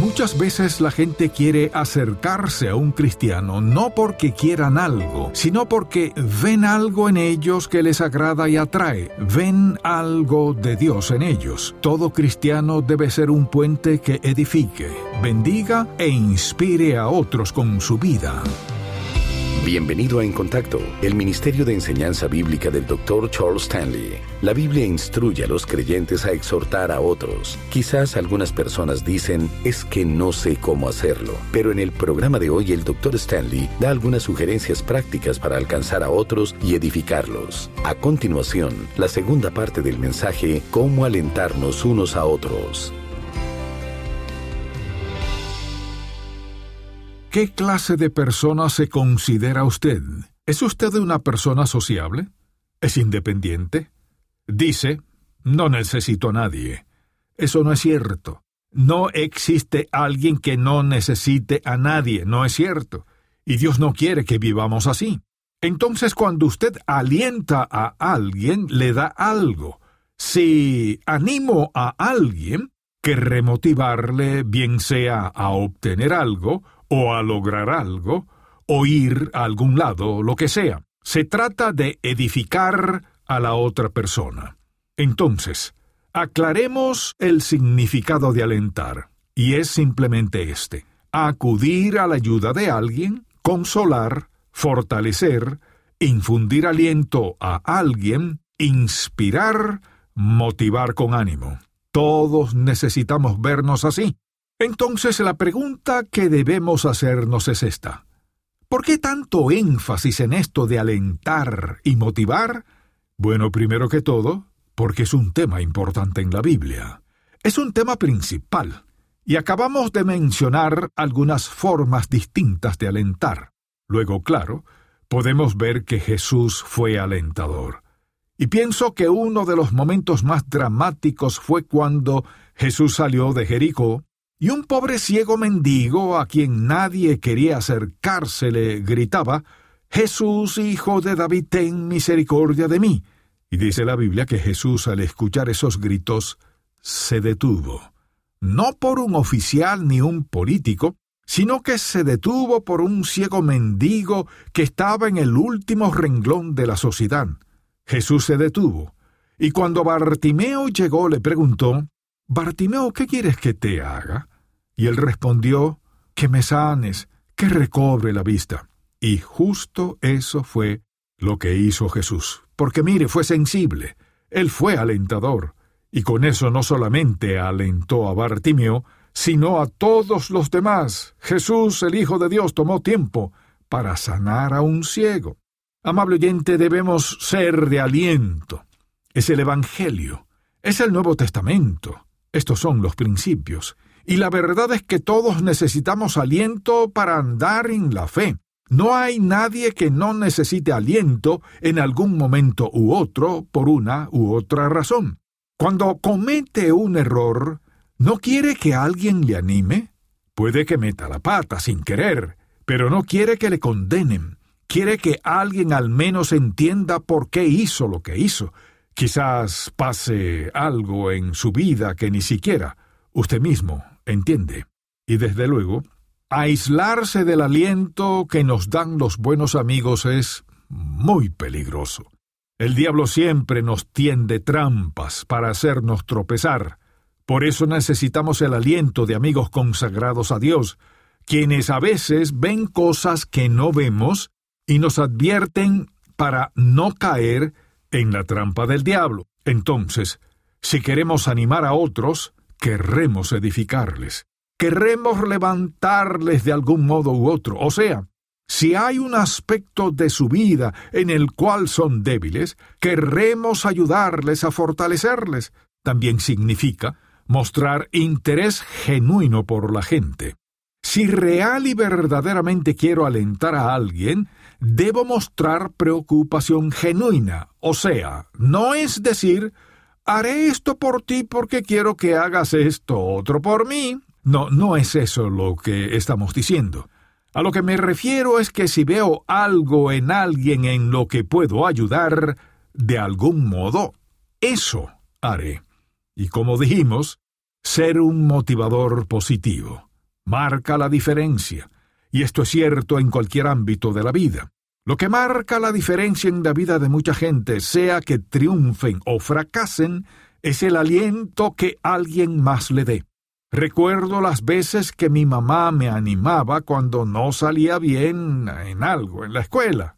Muchas veces la gente quiere acercarse a un cristiano no porque quieran algo, sino porque ven algo en ellos que les agrada y atrae, ven algo de Dios en ellos. Todo cristiano debe ser un puente que edifique, bendiga e inspire a otros con su vida. Bienvenido a En Contacto, el Ministerio de Enseñanza Bíblica del Dr. Charles Stanley. La Biblia instruye a los creyentes a exhortar a otros. Quizás algunas personas dicen, es que no sé cómo hacerlo. Pero en el programa de hoy el Dr. Stanley da algunas sugerencias prácticas para alcanzar a otros y edificarlos. A continuación, la segunda parte del mensaje, cómo alentarnos unos a otros. ¿Qué clase de persona se considera usted? ¿Es usted una persona sociable? ¿Es independiente? Dice, no necesito a nadie. Eso no es cierto. No existe alguien que no necesite a nadie, no es cierto. Y Dios no quiere que vivamos así. Entonces cuando usted alienta a alguien, le da algo. Si animo a alguien, que remotivarle bien sea a obtener algo o a lograr algo, o ir a algún lado, lo que sea. Se trata de edificar a la otra persona. Entonces, aclaremos el significado de alentar, y es simplemente este, acudir a la ayuda de alguien, consolar, fortalecer, infundir aliento a alguien, inspirar, motivar con ánimo. Todos necesitamos vernos así. Entonces la pregunta que debemos hacernos es esta. ¿Por qué tanto énfasis en esto de alentar y motivar? Bueno, primero que todo, porque es un tema importante en la Biblia. Es un tema principal, y acabamos de mencionar algunas formas distintas de alentar. Luego, claro, podemos ver que Jesús fue alentador. Y pienso que uno de los momentos más dramáticos fue cuando Jesús salió de Jericó y un pobre ciego mendigo a quien nadie quería acercarse le gritaba Jesús, hijo de David, ten misericordia de mí. Y dice la Biblia que Jesús al escuchar esos gritos se detuvo. No por un oficial ni un político, sino que se detuvo por un ciego mendigo que estaba en el último renglón de la sociedad. Jesús se detuvo, y cuando Bartimeo llegó le preguntó Bartimeo, ¿qué quieres que te haga? Y él respondió, que me sanes, que recobre la vista. Y justo eso fue lo que hizo Jesús. Porque mire, fue sensible, él fue alentador, y con eso no solamente alentó a Bartimeo, sino a todos los demás. Jesús, el Hijo de Dios, tomó tiempo para sanar a un ciego. Amable oyente, debemos ser de aliento. Es el Evangelio, es el Nuevo Testamento, estos son los principios. Y la verdad es que todos necesitamos aliento para andar en la fe. No hay nadie que no necesite aliento en algún momento u otro por una u otra razón. Cuando comete un error, ¿no quiere que alguien le anime? Puede que meta la pata sin querer, pero no quiere que le condenen. Quiere que alguien al menos entienda por qué hizo lo que hizo, Quizás pase algo en su vida que ni siquiera usted mismo entiende. Y desde luego, aislarse del aliento que nos dan los buenos amigos es muy peligroso. El diablo siempre nos tiende trampas para hacernos tropezar. Por eso necesitamos el aliento de amigos consagrados a Dios, quienes a veces ven cosas que no vemos y nos advierten para no caer en la trampa del diablo. Entonces, si queremos animar a otros, querremos edificarles, querremos levantarles de algún modo u otro. O sea, si hay un aspecto de su vida en el cual son débiles, querremos ayudarles a fortalecerles. También significa mostrar interés genuino por la gente. Si real y verdaderamente quiero alentar a alguien, debo mostrar preocupación genuina, o sea, no es decir, haré esto por ti porque quiero que hagas esto otro por mí. No, no es eso lo que estamos diciendo. A lo que me refiero es que si veo algo en alguien en lo que puedo ayudar, de algún modo, eso haré. Y como dijimos, ser un motivador positivo. Marca la diferencia, y esto es cierto en cualquier ámbito de la vida. Lo que marca la diferencia en la vida de mucha gente, sea que triunfen o fracasen, es el aliento que alguien más le dé. Recuerdo las veces que mi mamá me animaba cuando no salía bien en algo en la escuela.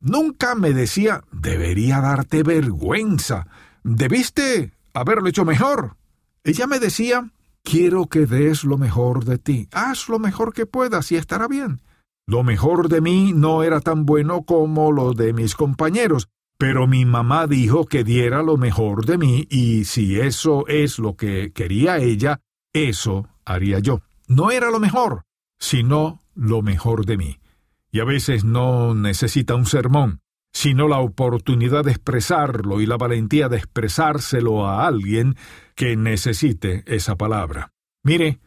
Nunca me decía, debería darte vergüenza, debiste haberlo hecho mejor. Ella me decía, quiero que des lo mejor de ti, haz lo mejor que puedas y estará bien. Lo mejor de mí no era tan bueno como lo de mis compañeros, pero mi mamá dijo que diera lo mejor de mí y si eso es lo que quería ella, eso haría yo. No era lo mejor, sino lo mejor de mí. Y a veces no necesita un sermón, sino la oportunidad de expresarlo y la valentía de expresárselo a alguien que necesite esa palabra. Mire,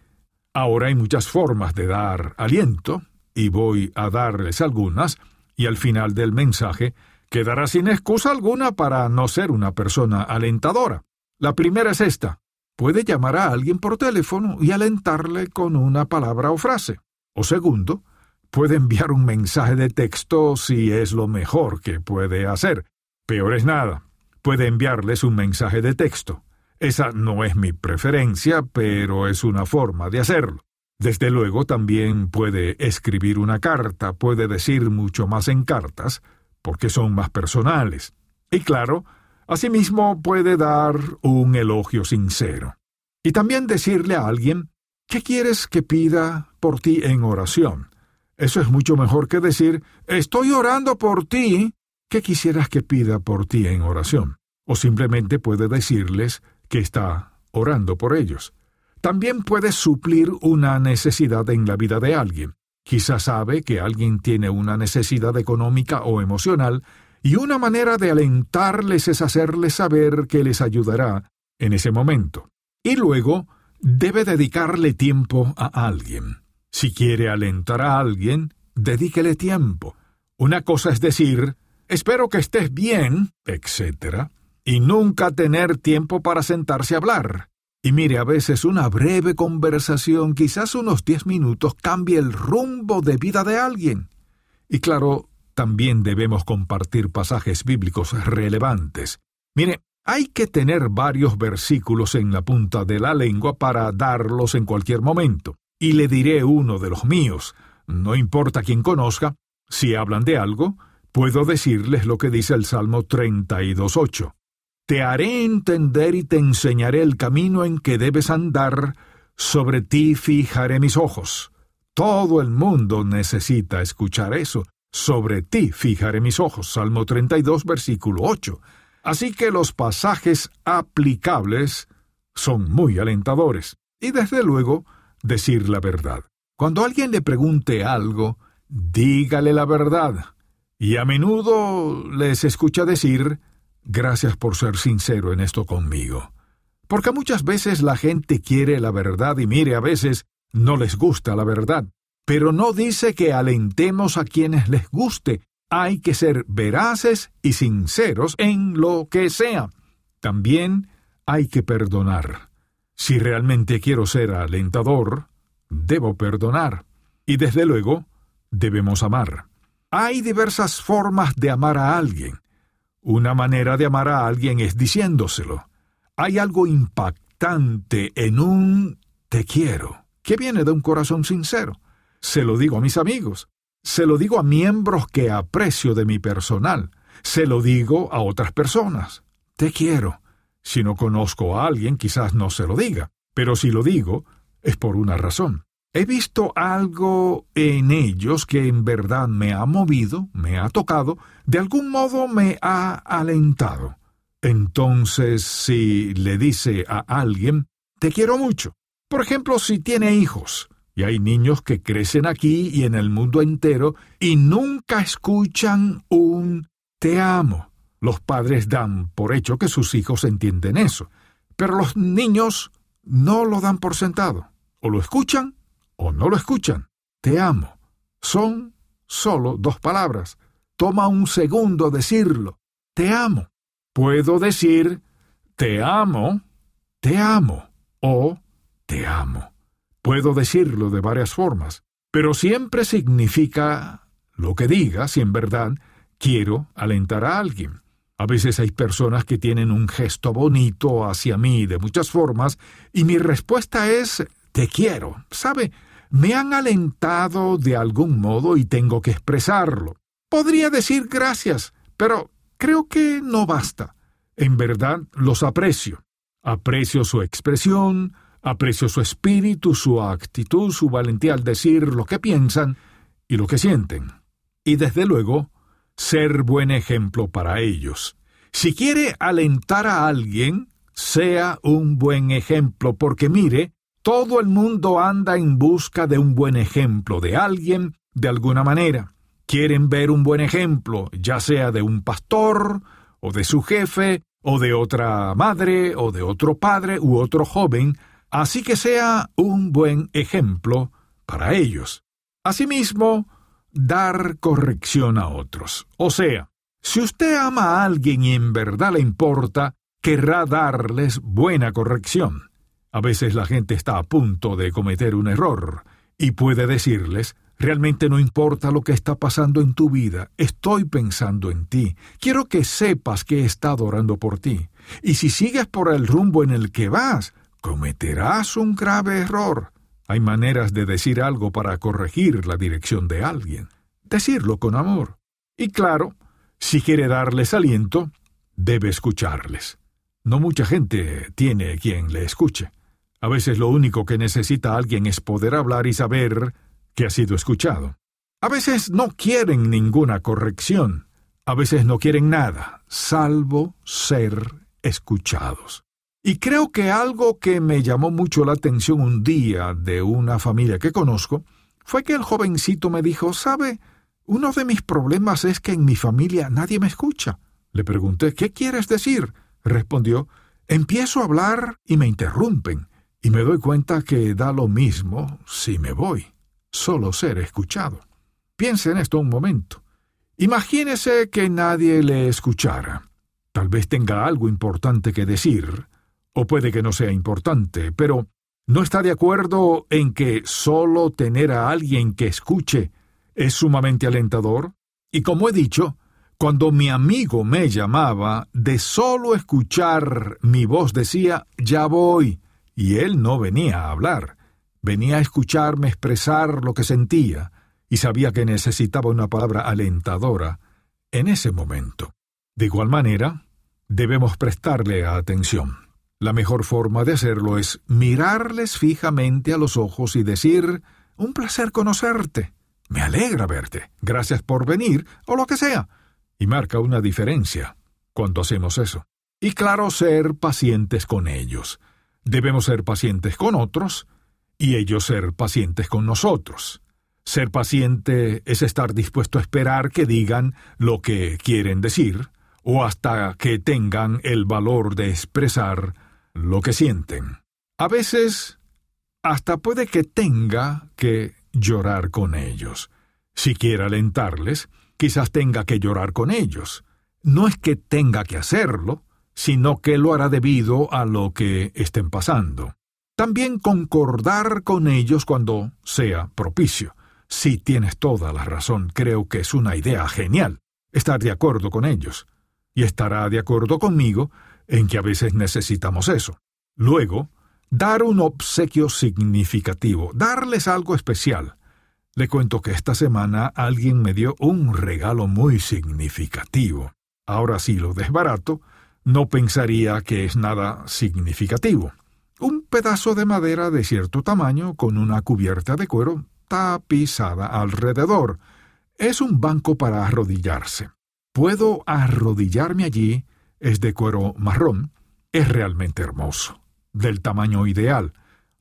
ahora hay muchas formas de dar aliento, y voy a darles algunas, y al final del mensaje quedará sin excusa alguna para no ser una persona alentadora. La primera es esta. Puede llamar a alguien por teléfono y alentarle con una palabra o frase. O segundo, puede enviar un mensaje de texto si es lo mejor que puede hacer. Peor es nada. Puede enviarles un mensaje de texto. Esa no es mi preferencia, pero es una forma de hacerlo. Desde luego también puede escribir una carta, puede decir mucho más en cartas, porque son más personales. Y claro, asimismo puede dar un elogio sincero. Y también decirle a alguien, ¿qué quieres que pida por ti en oración? Eso es mucho mejor que decir, estoy orando por ti. ¿Qué quisieras que pida por ti en oración? O simplemente puede decirles que está orando por ellos. También puede suplir una necesidad en la vida de alguien. Quizás sabe que alguien tiene una necesidad económica o emocional, y una manera de alentarles es hacerles saber que les ayudará en ese momento. Y luego debe dedicarle tiempo a alguien. Si quiere alentar a alguien, dedíquele tiempo. Una cosa es decir, espero que estés bien, etc., y nunca tener tiempo para sentarse a hablar. Y mire, a veces una breve conversación, quizás unos diez minutos, cambia el rumbo de vida de alguien. Y claro, también debemos compartir pasajes bíblicos relevantes. Mire, hay que tener varios versículos en la punta de la lengua para darlos en cualquier momento. Y le diré uno de los míos. No importa quién conozca, si hablan de algo, puedo decirles lo que dice el Salmo 32.8. Te haré entender y te enseñaré el camino en que debes andar, sobre ti fijaré mis ojos. Todo el mundo necesita escuchar eso. Sobre ti fijaré mis ojos. Salmo 32, versículo 8. Así que los pasajes aplicables son muy alentadores. Y desde luego, decir la verdad. Cuando alguien le pregunte algo, dígale la verdad. Y a menudo les escucha decir, Gracias por ser sincero en esto conmigo. Porque muchas veces la gente quiere la verdad y mire, a veces no les gusta la verdad. Pero no dice que alentemos a quienes les guste. Hay que ser veraces y sinceros en lo que sea. También hay que perdonar. Si realmente quiero ser alentador, debo perdonar. Y desde luego, debemos amar. Hay diversas formas de amar a alguien. Una manera de amar a alguien es diciéndoselo. Hay algo impactante en un te quiero, que viene de un corazón sincero. Se lo digo a mis amigos, se lo digo a miembros que aprecio de mi personal, se lo digo a otras personas. Te quiero. Si no conozco a alguien, quizás no se lo diga, pero si lo digo, es por una razón. He visto algo en ellos que en verdad me ha movido, me ha tocado, de algún modo me ha alentado. Entonces, si le dice a alguien, te quiero mucho, por ejemplo, si tiene hijos, y hay niños que crecen aquí y en el mundo entero y nunca escuchan un te amo. Los padres dan por hecho que sus hijos entienden eso, pero los niños no lo dan por sentado. O lo escuchan o no lo escuchan. Te amo. Son solo dos palabras. Toma un segundo decirlo. Te amo. Puedo decir te amo, te amo o te amo. Puedo decirlo de varias formas, pero siempre significa lo que diga si en verdad quiero alentar a alguien. A veces hay personas que tienen un gesto bonito hacia mí de muchas formas y mi respuesta es te quiero. ¿Sabe? Me han alentado de algún modo y tengo que expresarlo. Podría decir gracias, pero creo que no basta. En verdad los aprecio. Aprecio su expresión, aprecio su espíritu, su actitud, su valentía al decir lo que piensan y lo que sienten. Y desde luego, ser buen ejemplo para ellos. Si quiere alentar a alguien, sea un buen ejemplo, porque mire, todo el mundo anda en busca de un buen ejemplo de alguien de alguna manera. Quieren ver un buen ejemplo, ya sea de un pastor, o de su jefe, o de otra madre, o de otro padre u otro joven, así que sea un buen ejemplo para ellos. Asimismo, dar corrección a otros. O sea, si usted ama a alguien y en verdad le importa, querrá darles buena corrección. A veces la gente está a punto de cometer un error y puede decirles, realmente no importa lo que está pasando en tu vida, estoy pensando en ti, quiero que sepas que he estado orando por ti, y si sigues por el rumbo en el que vas, cometerás un grave error. Hay maneras de decir algo para corregir la dirección de alguien, decirlo con amor. Y claro, si quiere darles aliento, debe escucharles. No mucha gente tiene quien le escuche. A veces lo único que necesita alguien es poder hablar y saber que ha sido escuchado. A veces no quieren ninguna corrección. A veces no quieren nada, salvo ser escuchados. Y creo que algo que me llamó mucho la atención un día de una familia que conozco fue que el jovencito me dijo, ¿sabe? Uno de mis problemas es que en mi familia nadie me escucha. Le pregunté, ¿qué quieres decir? Respondió, empiezo a hablar y me interrumpen y me doy cuenta que da lo mismo si me voy, solo ser escuchado. Piense en esto un momento. Imagínese que nadie le escuchara. Tal vez tenga algo importante que decir, o puede que no sea importante, pero ¿no está de acuerdo en que solo tener a alguien que escuche es sumamente alentador? Y como he dicho, cuando mi amigo me llamaba, de solo escuchar mi voz decía, ya voy, y él no venía a hablar, venía a escucharme expresar lo que sentía, y sabía que necesitaba una palabra alentadora en ese momento. De igual manera, debemos prestarle atención. La mejor forma de hacerlo es mirarles fijamente a los ojos y decir un placer conocerte. Me alegra verte. Gracias por venir, o lo que sea. Y marca una diferencia cuando hacemos eso. Y claro, ser pacientes con ellos. Debemos ser pacientes con otros y ellos ser pacientes con nosotros. Ser paciente es estar dispuesto a esperar que digan lo que quieren decir o hasta que tengan el valor de expresar lo que sienten. A veces hasta puede que tenga que llorar con ellos. Si quiere alentarles, quizás tenga que llorar con ellos. No es que tenga que hacerlo, sino que lo hará debido a lo que estén pasando. También concordar con ellos cuando sea propicio. Si tienes toda la razón, creo que es una idea genial estar de acuerdo con ellos. Y estará de acuerdo conmigo en que a veces necesitamos eso. Luego, dar un obsequio significativo, darles algo especial. Le cuento que esta semana alguien me dio un regalo muy significativo. Ahora sí lo desbarato no pensaría que es nada significativo. Un pedazo de madera de cierto tamaño con una cubierta de cuero tapizada alrededor. Es un banco para arrodillarse. Puedo arrodillarme allí, es de cuero marrón, es realmente hermoso, del tamaño ideal,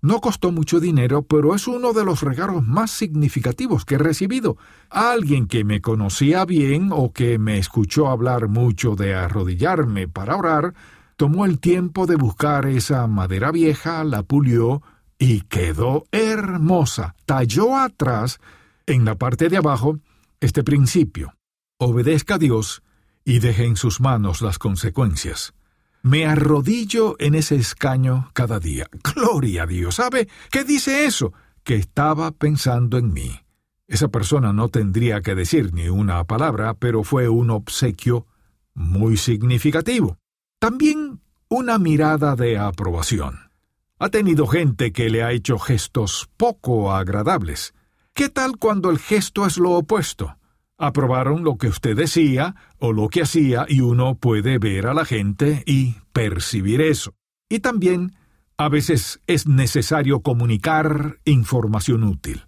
no costó mucho dinero, pero es uno de los regalos más significativos que he recibido. Alguien que me conocía bien o que me escuchó hablar mucho de arrodillarme para orar, tomó el tiempo de buscar esa madera vieja, la pulió y quedó hermosa. Talló atrás, en la parte de abajo, este principio. Obedezca a Dios y deje en sus manos las consecuencias. Me arrodillo en ese escaño cada día. Gloria a Dios. ¿Sabe qué dice eso? Que estaba pensando en mí. Esa persona no tendría que decir ni una palabra, pero fue un obsequio muy significativo. También una mirada de aprobación. Ha tenido gente que le ha hecho gestos poco agradables. ¿Qué tal cuando el gesto es lo opuesto? Aprobaron lo que usted decía o lo que hacía y uno puede ver a la gente y percibir eso. Y también a veces es necesario comunicar información útil.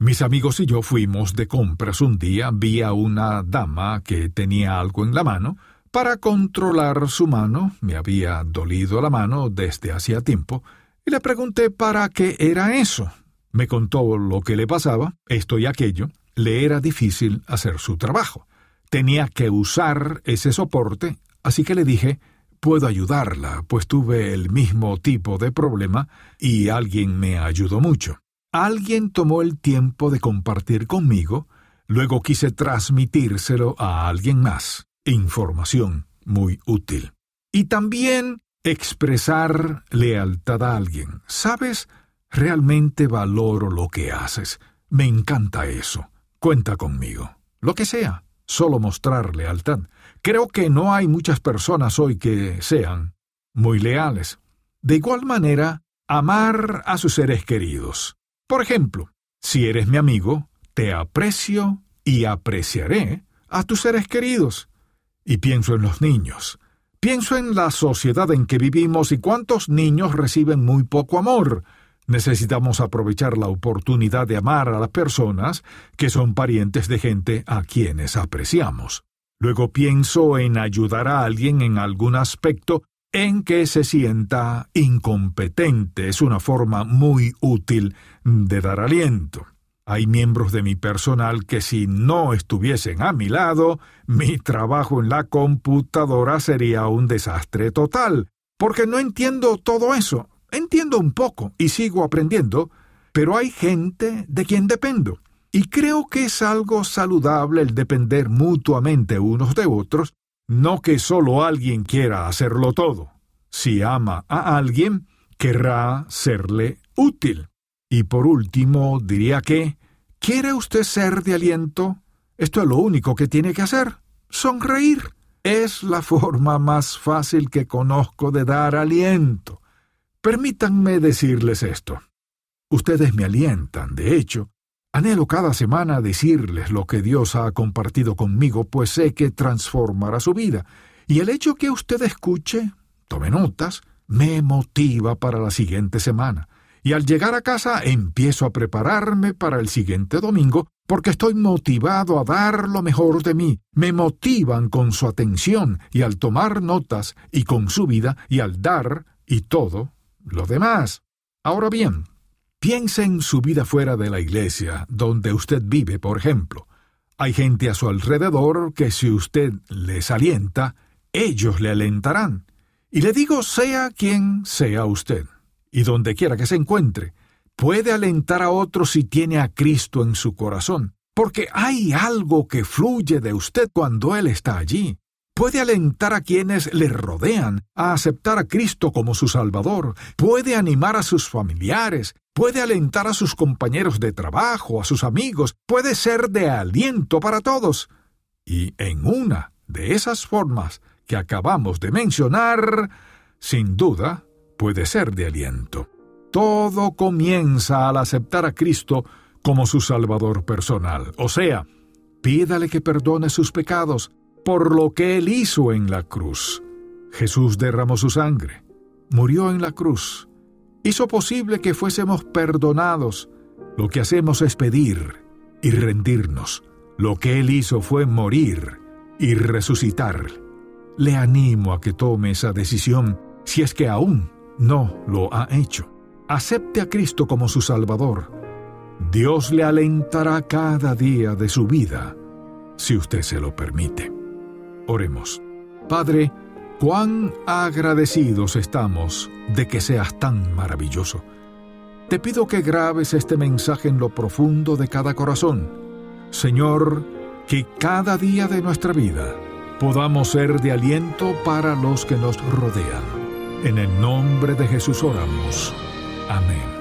Mis amigos y yo fuimos de compras un día, vi a una dama que tenía algo en la mano. Para controlar su mano, me había dolido la mano desde hacía tiempo, y le pregunté para qué era eso. Me contó lo que le pasaba, esto y aquello, le era difícil hacer su trabajo. Tenía que usar ese soporte, así que le dije, puedo ayudarla, pues tuve el mismo tipo de problema y alguien me ayudó mucho. Alguien tomó el tiempo de compartir conmigo, luego quise transmitírselo a alguien más. Información muy útil. Y también expresar lealtad a alguien. ¿Sabes? Realmente valoro lo que haces. Me encanta eso. Cuenta conmigo. Lo que sea, solo mostrar lealtad. Creo que no hay muchas personas hoy que sean muy leales. De igual manera, amar a sus seres queridos. Por ejemplo, si eres mi amigo, te aprecio y apreciaré a tus seres queridos. Y pienso en los niños. Pienso en la sociedad en que vivimos y cuántos niños reciben muy poco amor, Necesitamos aprovechar la oportunidad de amar a las personas que son parientes de gente a quienes apreciamos. Luego pienso en ayudar a alguien en algún aspecto en que se sienta incompetente. Es una forma muy útil de dar aliento. Hay miembros de mi personal que si no estuviesen a mi lado, mi trabajo en la computadora sería un desastre total, porque no entiendo todo eso. Entiendo un poco y sigo aprendiendo, pero hay gente de quien dependo. Y creo que es algo saludable el depender mutuamente unos de otros, no que solo alguien quiera hacerlo todo. Si ama a alguien, querrá serle útil. Y por último, diría que, ¿quiere usted ser de aliento? Esto es lo único que tiene que hacer. Sonreír. Es la forma más fácil que conozco de dar aliento. Permítanme decirles esto. Ustedes me alientan, de hecho. Anhelo cada semana decirles lo que Dios ha compartido conmigo, pues sé que transformará su vida. Y el hecho que usted escuche, tome notas, me motiva para la siguiente semana. Y al llegar a casa empiezo a prepararme para el siguiente domingo porque estoy motivado a dar lo mejor de mí. Me motivan con su atención y al tomar notas y con su vida y al dar y todo lo demás. Ahora bien, piense en su vida fuera de la iglesia, donde usted vive, por ejemplo. Hay gente a su alrededor que si usted les alienta, ellos le alentarán. Y le digo, sea quien sea usted, y donde quiera que se encuentre, puede alentar a otros si tiene a Cristo en su corazón, porque hay algo que fluye de usted cuando Él está allí puede alentar a quienes le rodean a aceptar a Cristo como su Salvador, puede animar a sus familiares, puede alentar a sus compañeros de trabajo, a sus amigos, puede ser de aliento para todos. Y en una de esas formas que acabamos de mencionar, sin duda, puede ser de aliento. Todo comienza al aceptar a Cristo como su Salvador personal, o sea, pídale que perdone sus pecados, por lo que Él hizo en la cruz. Jesús derramó su sangre, murió en la cruz, hizo posible que fuésemos perdonados. Lo que hacemos es pedir y rendirnos. Lo que Él hizo fue morir y resucitar. Le animo a que tome esa decisión si es que aún no lo ha hecho. Acepte a Cristo como su Salvador. Dios le alentará cada día de su vida, si usted se lo permite. Oremos. Padre, cuán agradecidos estamos de que seas tan maravilloso. Te pido que grabes este mensaje en lo profundo de cada corazón. Señor, que cada día de nuestra vida podamos ser de aliento para los que nos rodean. En el nombre de Jesús oramos. Amén.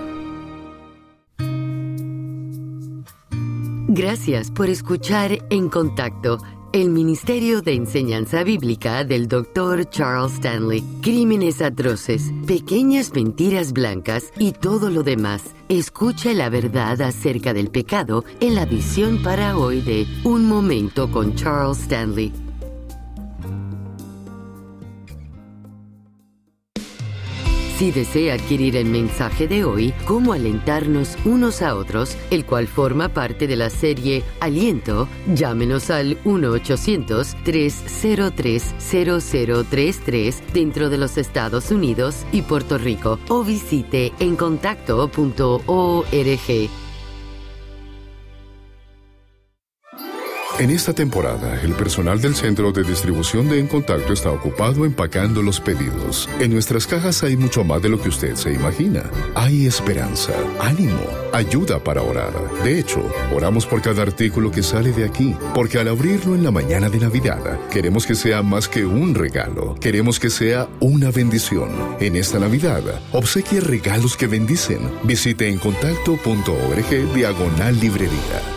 Gracias por escuchar En Contacto, el Ministerio de Enseñanza Bíblica del Dr. Charles Stanley. Crímenes atroces, pequeñas mentiras blancas y todo lo demás. Escucha la verdad acerca del pecado en la visión para hoy de Un Momento con Charles Stanley. Si desea adquirir el mensaje de hoy, cómo alentarnos unos a otros, el cual forma parte de la serie Aliento, llámenos al 1-800-303-0033 dentro de los Estados Unidos y Puerto Rico o visite encontacto.org. En esta temporada, el personal del centro de distribución de En Contacto está ocupado empacando los pedidos. En nuestras cajas hay mucho más de lo que usted se imagina. Hay esperanza, ánimo, ayuda para orar. De hecho, oramos por cada artículo que sale de aquí, porque al abrirlo en la mañana de Navidad, queremos que sea más que un regalo. Queremos que sea una bendición. En esta Navidad, obsequie regalos que bendicen. Visite encontacto.org diagonal librería.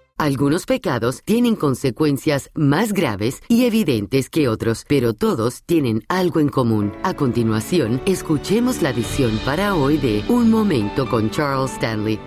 Algunos pecados tienen consecuencias más graves y evidentes que otros, pero todos tienen algo en común. A continuación, escuchemos la visión para hoy de Un Momento con Charles Stanley.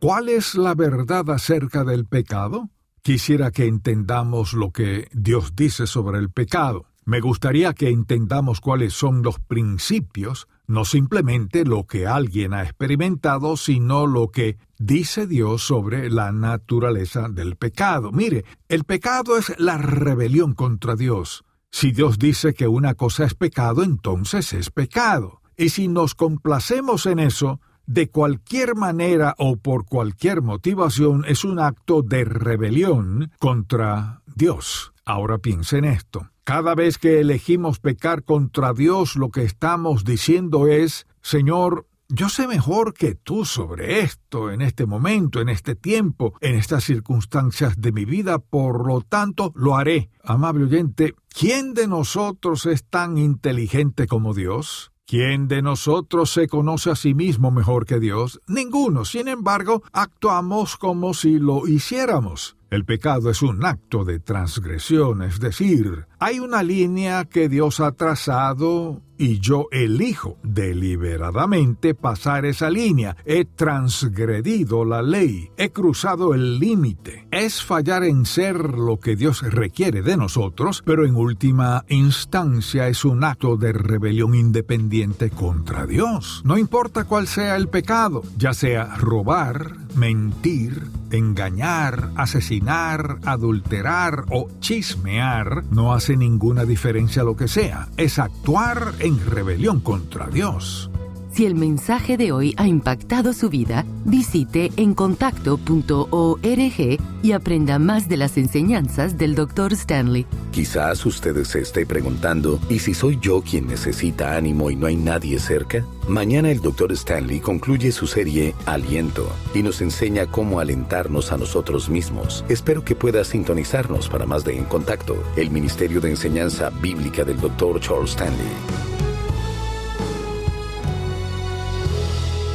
¿Cuál es la verdad acerca del pecado? Quisiera que entendamos lo que Dios dice sobre el pecado. Me gustaría que entendamos cuáles son los principios no simplemente lo que alguien ha experimentado, sino lo que dice Dios sobre la naturaleza del pecado. Mire, el pecado es la rebelión contra Dios. Si Dios dice que una cosa es pecado, entonces es pecado. Y si nos complacemos en eso, de cualquier manera o por cualquier motivación, es un acto de rebelión contra Dios. Ahora piense en esto. Cada vez que elegimos pecar contra Dios, lo que estamos diciendo es, Señor, yo sé mejor que tú sobre esto, en este momento, en este tiempo, en estas circunstancias de mi vida, por lo tanto lo haré. Amable oyente, ¿quién de nosotros es tan inteligente como Dios? ¿Quién de nosotros se conoce a sí mismo mejor que Dios? Ninguno. Sin embargo, actuamos como si lo hiciéramos. El pecado es un acto de transgresión, es decir, hay una línea que Dios ha trazado y yo elijo deliberadamente pasar esa línea. He transgredido la ley, he cruzado el límite. Es fallar en ser lo que Dios requiere de nosotros, pero en última instancia es un acto de rebelión independiente contra Dios. No importa cuál sea el pecado, ya sea robar, mentir, engañar, asesinar, adulterar o chismear, no ninguna diferencia lo que sea. Es actuar en rebelión contra Dios. Si el mensaje de hoy ha impactado su vida, visite encontacto.org y aprenda más de las enseñanzas del Dr. Stanley. Quizás usted se esté preguntando, ¿y si soy yo quien necesita ánimo y no hay nadie cerca? Mañana el Dr. Stanley concluye su serie Aliento y nos enseña cómo alentarnos a nosotros mismos. Espero que pueda sintonizarnos para más de En Contacto, el Ministerio de Enseñanza Bíblica del Dr. Charles Stanley.